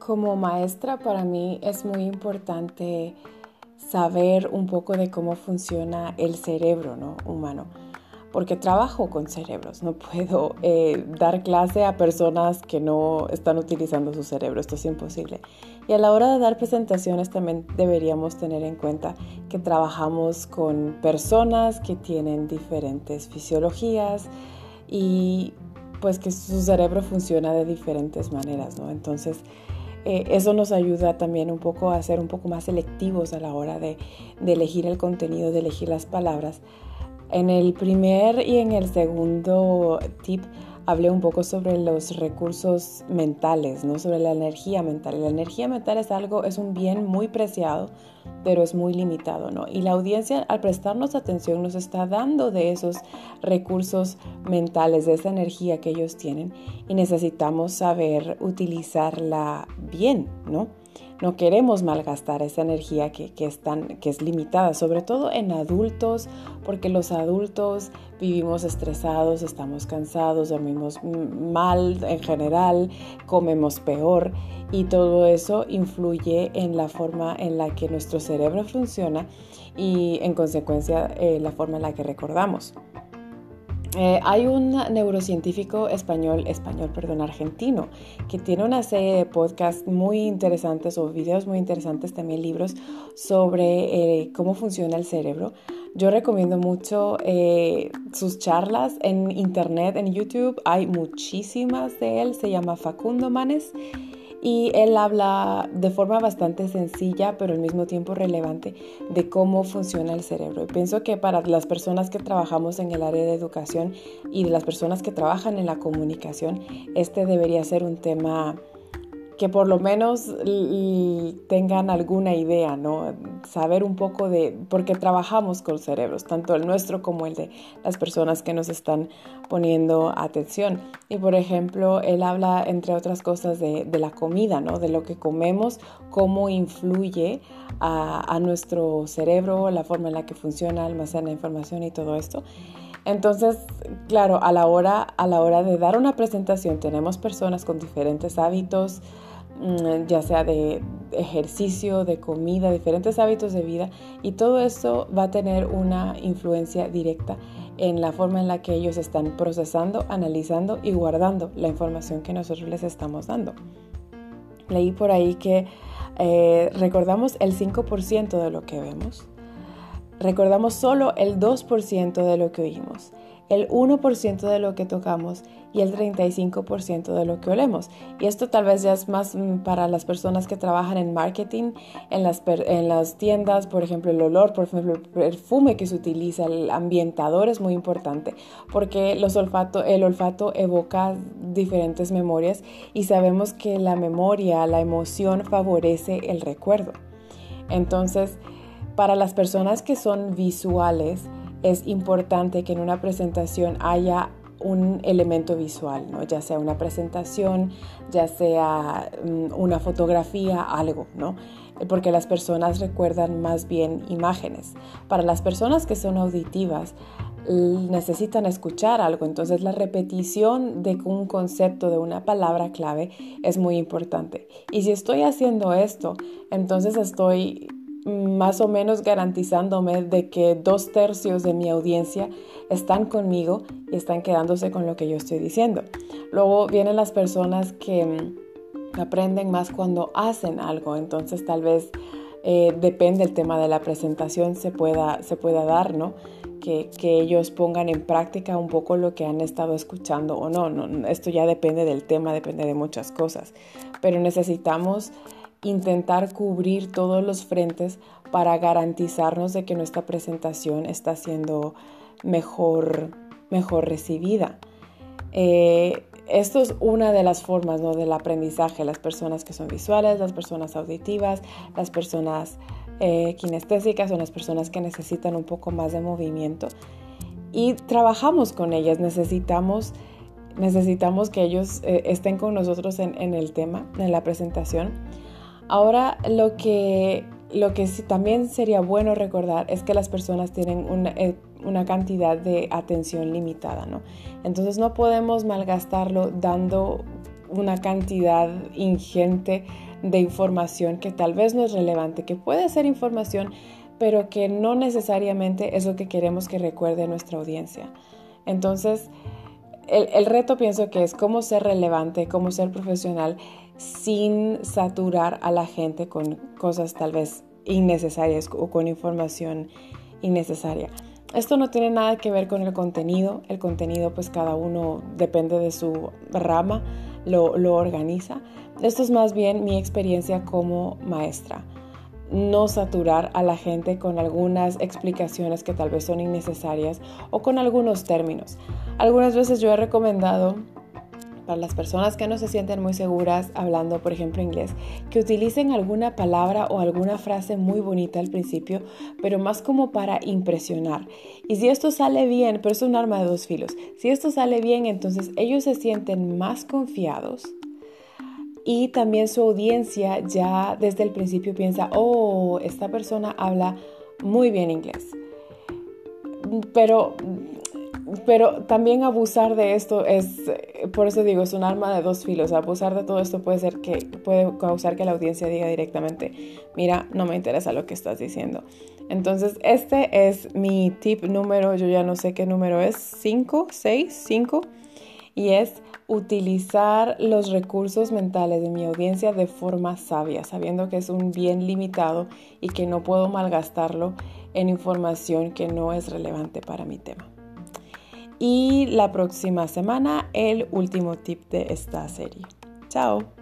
Como maestra para mí es muy importante saber un poco de cómo funciona el cerebro ¿no? humano, porque trabajo con cerebros, no puedo eh, dar clase a personas que no están utilizando su cerebro, esto es imposible. Y a la hora de dar presentaciones también deberíamos tener en cuenta que trabajamos con personas que tienen diferentes fisiologías y pues que su cerebro funciona de diferentes maneras, ¿no? Entonces, eh, eso nos ayuda también un poco a ser un poco más selectivos a la hora de, de elegir el contenido, de elegir las palabras. En el primer y en el segundo tip hablé un poco sobre los recursos mentales, ¿no? sobre la energía mental. La energía mental es algo, es un bien muy preciado, pero es muy limitado, ¿no? Y la audiencia al prestarnos atención nos está dando de esos recursos mentales, de esa energía que ellos tienen y necesitamos saber utilizarla bien, ¿no? No queremos malgastar esa energía que, es que es limitada, sobre todo en adultos, porque los adultos vivimos estresados, estamos cansados, dormimos mal en general, comemos peor y todo eso influye en la forma en la que nuestro cerebro funciona y en consecuencia eh, la forma en la que recordamos. Eh, hay un neurocientífico español, español, perdón, argentino, que tiene una serie de podcasts muy interesantes o videos muy interesantes, también libros sobre eh, cómo funciona el cerebro. Yo recomiendo mucho eh, sus charlas en internet, en YouTube. Hay muchísimas de él. Se llama Facundo Manes y él habla de forma bastante sencilla pero al mismo tiempo relevante de cómo funciona el cerebro. Y pienso que para las personas que trabajamos en el área de educación y de las personas que trabajan en la comunicación, este debería ser un tema que por lo menos tengan alguna idea, ¿no? Saber un poco de, porque trabajamos con cerebros, tanto el nuestro como el de las personas que nos están poniendo atención. Y por ejemplo, él habla, entre otras cosas, de, la comida, ¿no? De lo que comemos, cómo influye a, a nuestro cerebro, la forma en la que funciona, almacena información y todo esto. Entonces, claro, a la hora, a la hora de dar una presentación tenemos personas con diferentes hábitos, ya sea de ejercicio, de comida, diferentes hábitos de vida y todo eso va a tener una influencia directa en la forma en la que ellos están procesando, analizando y guardando la información que nosotros les estamos dando. Leí por ahí que eh, recordamos el 5% de lo que vemos, recordamos solo el 2% de lo que oímos el 1% de lo que tocamos y el 35% de lo que olemos. Y esto tal vez ya es más mm, para las personas que trabajan en marketing, en las, en las tiendas, por ejemplo, el olor, por ejemplo, el perfume que se utiliza, el ambientador es muy importante porque los olfato, el olfato evoca diferentes memorias y sabemos que la memoria, la emoción favorece el recuerdo. Entonces, para las personas que son visuales, es importante que en una presentación haya un elemento visual, ¿no? ya sea una presentación, ya sea mm, una fotografía, algo, ¿no? porque las personas recuerdan más bien imágenes. Para las personas que son auditivas, necesitan escuchar algo, entonces la repetición de un concepto, de una palabra clave es muy importante. Y si estoy haciendo esto, entonces estoy más o menos garantizándome de que dos tercios de mi audiencia están conmigo y están quedándose con lo que yo estoy diciendo. Luego vienen las personas que mm, aprenden más cuando hacen algo, entonces tal vez eh, depende el tema de la presentación se pueda, se pueda dar, ¿no? Que, que, ellos pongan en práctica un poco lo que han estado escuchando o no, no. Esto ya depende del tema, depende de muchas cosas, pero necesitamos intentar cubrir todos los frentes para garantizarnos de que nuestra presentación está siendo mejor, mejor recibida. Eh, esto es una de las formas ¿no? del aprendizaje, las personas que son visuales, las personas auditivas, las personas eh, kinestésicas o las personas que necesitan un poco más de movimiento. Y trabajamos con ellas, necesitamos, necesitamos que ellos eh, estén con nosotros en, en el tema, en la presentación Ahora lo que, lo que también sería bueno recordar es que las personas tienen eh, una, cantidad de atención limitada, ¿no? Entonces no podemos malgastarlo dando una cantidad ingente de información que tal vez no es relevante, que puede ser información, pero que no necesariamente es lo que queremos que recuerde nuestra audiencia. Entonces, el, el reto pienso que es cómo ser relevante, cómo ser profesional sin saturar a la gente con cosas tal vez innecesarias o con información innecesaria. Esto no tiene nada que ver con el contenido. El contenido pues cada uno depende de su rama, lo, organiza. Esto es más bien mi experiencia como maestra. No saturar a la gente con algunas explicaciones que tal vez son innecesarias o con algunos términos. Algunas veces yo he recomendado para las personas que no se sienten muy seguras hablando, por ejemplo, inglés, que utilicen alguna palabra o alguna frase muy bonita al principio, pero más como para impresionar. Y si esto sale bien, pero es un arma de dos filos, si esto sale bien, entonces ellos se sienten más confiados y también su audiencia ya desde el principio piensa, oh, esta persona habla muy bien inglés. Pero pero también abusar de esto es, por eso digo, es un arma de dos filos. Abusar de todo esto puede ser que puede causar que la audiencia diga directamente, mira, no me interesa lo que estás diciendo. Entonces, este es mi tip número, yo ya no sé qué número es, 5, 6, 5, y es utilizar los recursos mentales de mi audiencia de forma sabia, sabiendo que es un bien limitado y que no puedo malgastarlo en información que no es relevante para mi tema y la próxima semana el último tip de esta serie. Chao.